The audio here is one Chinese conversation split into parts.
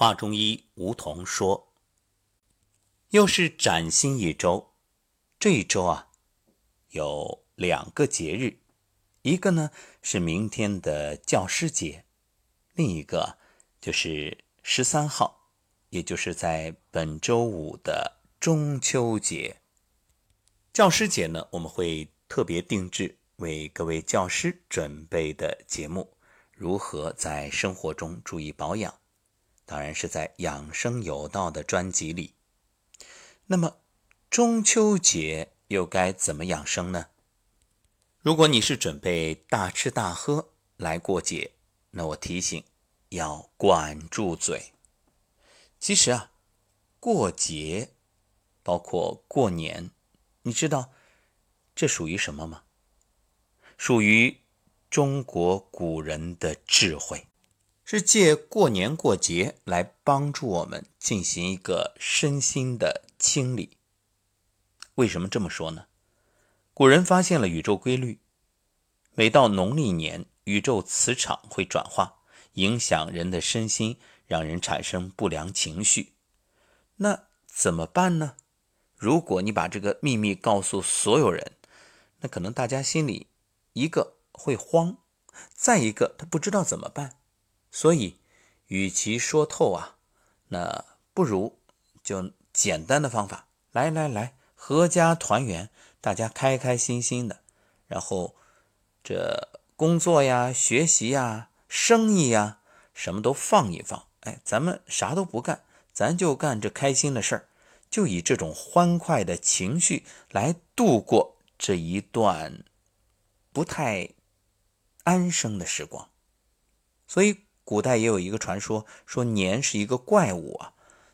华中医吴桐说：“又是崭新一周，这一周啊，有两个节日，一个呢是明天的教师节，另一个就是十三号，也就是在本周五的中秋节。教师节呢，我们会特别定制为各位教师准备的节目，如何在生活中注意保养。”当然是在养生有道的专辑里。那么中秋节又该怎么养生呢？如果你是准备大吃大喝来过节，那我提醒要管住嘴。其实啊，过节包括过年，你知道这属于什么吗？属于中国古人的智慧。是借过年过节来帮助我们进行一个身心的清理。为什么这么说呢？古人发现了宇宙规律，每到农历年，宇宙磁场会转化，影响人的身心，让人产生不良情绪。那怎么办呢？如果你把这个秘密告诉所有人，那可能大家心里一个会慌，再一个他不知道怎么办。所以，与其说透啊，那不如就简单的方法，来来来，阖家团圆，大家开开心心的，然后这工作呀、学习呀、生意呀，什么都放一放，哎，咱们啥都不干，咱就干这开心的事儿，就以这种欢快的情绪来度过这一段不太安生的时光，所以。古代也有一个传说，说年是一个怪物啊，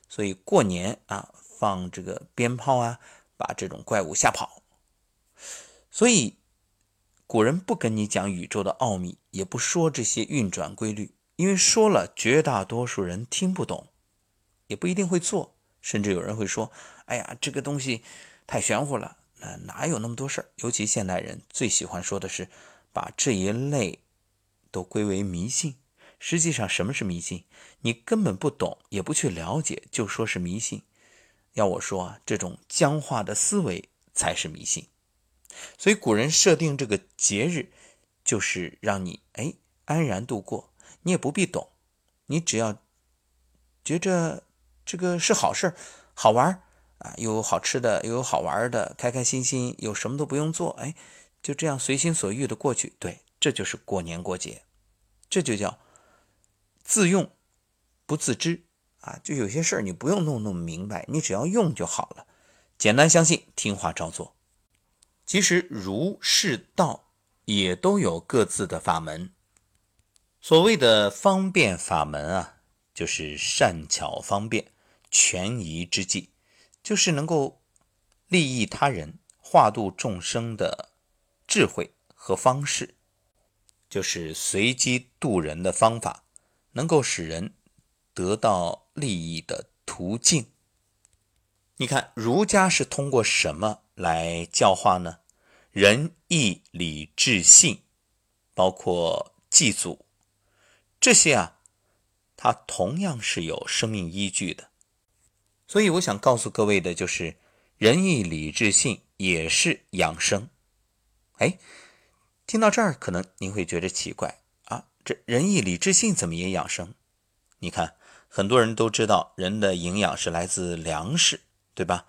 所以过年啊放这个鞭炮啊，把这种怪物吓跑。所以古人不跟你讲宇宙的奥秘，也不说这些运转规律，因为说了绝大多数人听不懂，也不一定会做，甚至有人会说：“哎呀，这个东西太玄乎了，那哪有那么多事儿？”尤其现代人最喜欢说的是，把这一类都归为迷信。实际上，什么是迷信？你根本不懂，也不去了解，就说是迷信。要我说啊，这种僵化的思维才是迷信。所以古人设定这个节日，就是让你哎安然度过，你也不必懂，你只要觉着这个是好事好玩啊，有好吃的，又有好玩的，开开心心，有什么都不用做，哎，就这样随心所欲的过去。对，这就是过年过节，这就叫。自用不自知啊，就有些事儿你不用弄那么明白，你只要用就好了，简单相信，听话照做。其实儒释道也都有各自的法门。所谓的方便法门啊，就是善巧方便、权宜之计，就是能够利益他人、化度众生的智慧和方式，就是随机度人的方法。能够使人得到利益的途径。你看，儒家是通过什么来教化呢？仁义礼智信，包括祭祖，这些啊，它同样是有生命依据的。所以，我想告诉各位的就是，仁义礼智信也是养生。哎，听到这儿，可能您会觉得奇怪。这仁义礼智信怎么也养生？你看，很多人都知道人的营养是来自粮食，对吧？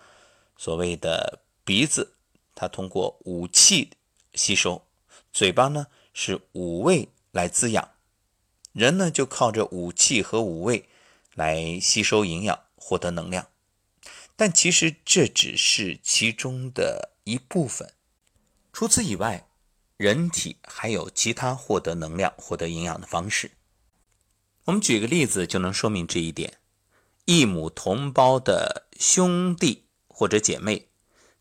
所谓的鼻子，它通过五气吸收；嘴巴呢是五味来滋养。人呢就靠着五气和五味来吸收营养，获得能量。但其实这只是其中的一部分，除此以外。人体还有其他获得能量、获得营养的方式。我们举个例子就能说明这一点：异母同胞的兄弟或者姐妹，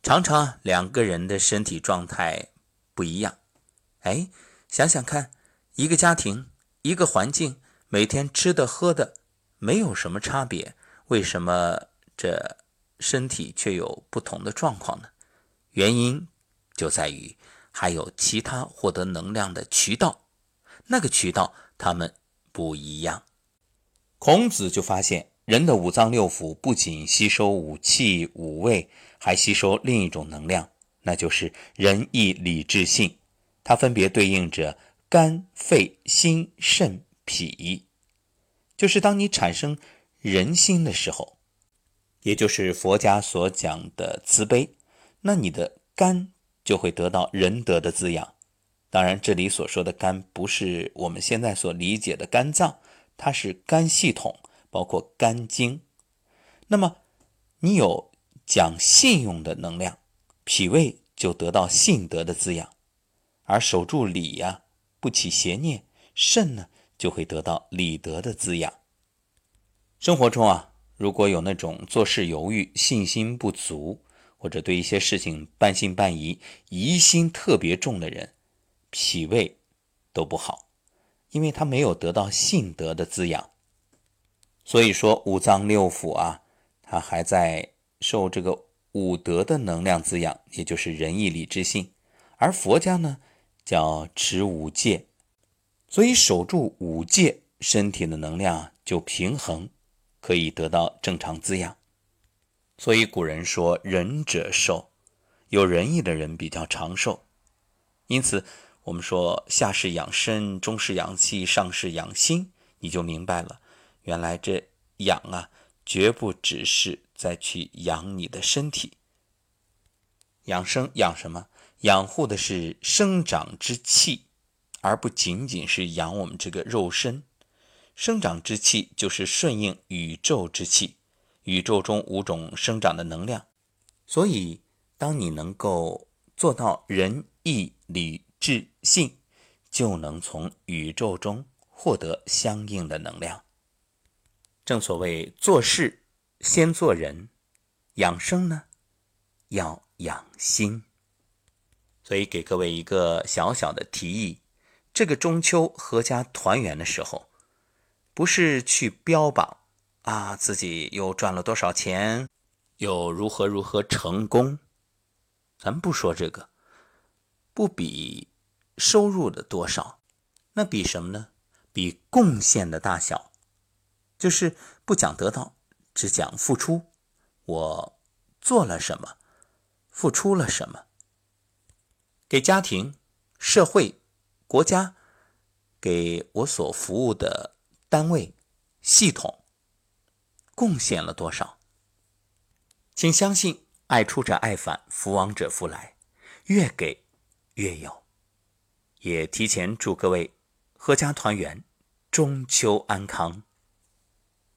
常常两个人的身体状态不一样。哎，想想看，一个家庭、一个环境，每天吃的喝的没有什么差别，为什么这身体却有不同的状况呢？原因就在于。还有其他获得能量的渠道，那个渠道他们不一样。孔子就发现，人的五脏六腑不仅吸收五气五味，还吸收另一种能量，那就是仁义礼智信。它分别对应着肝、肺、心、肾、脾。就是当你产生人心的时候，也就是佛家所讲的慈悲，那你的肝就会得到仁德的滋养。当然，这里所说的肝不是我们现在所理解的肝脏。它是肝系统，包括肝经。那么，你有讲信用的能量，脾胃就得到信德的滋养；而守住礼呀，不起邪念，肾呢就会得到礼德的滋养。生活中啊，如果有那种做事犹豫、信心不足，或者对一些事情半信半疑、疑心特别重的人，脾胃都不好。因为他没有得到信德的滋养，所以说五脏六腑啊，他还在受这个五德的能量滋养，也就是仁义礼智信。而佛家呢，叫持五戒，所以守住五戒，身体的能量就平衡，可以得到正常滋养。所以古人说仁者寿，有仁义的人比较长寿。因此。我们说下士养身，中士养气，上士养心，你就明白了。原来这养啊，绝不只是在去养你的身体。养生养什么？养护的是生长之气，而不仅仅是养我们这个肉身。生长之气就是顺应宇宙之气，宇宙中五种生长的能量。所以，当你能够做到仁义礼。智信就能从宇宙中获得相应的能量。正所谓做事先做人，养生呢要养心。所以给各位一个小小的提议：这个中秋阖家团圆的时候，不是去标榜啊自己又赚了多少钱，又如何如何成功。咱不说这个，不比。收入的多少，那比什么呢？比贡献的大小，就是不讲得到，只讲付出。我做了什么，付出了什么，给家庭、社会、国家，给我所服务的单位、系统，贡献了多少？请相信，爱出者爱返，福往者福来，越给越有。也提前祝各位阖家团圆，中秋安康。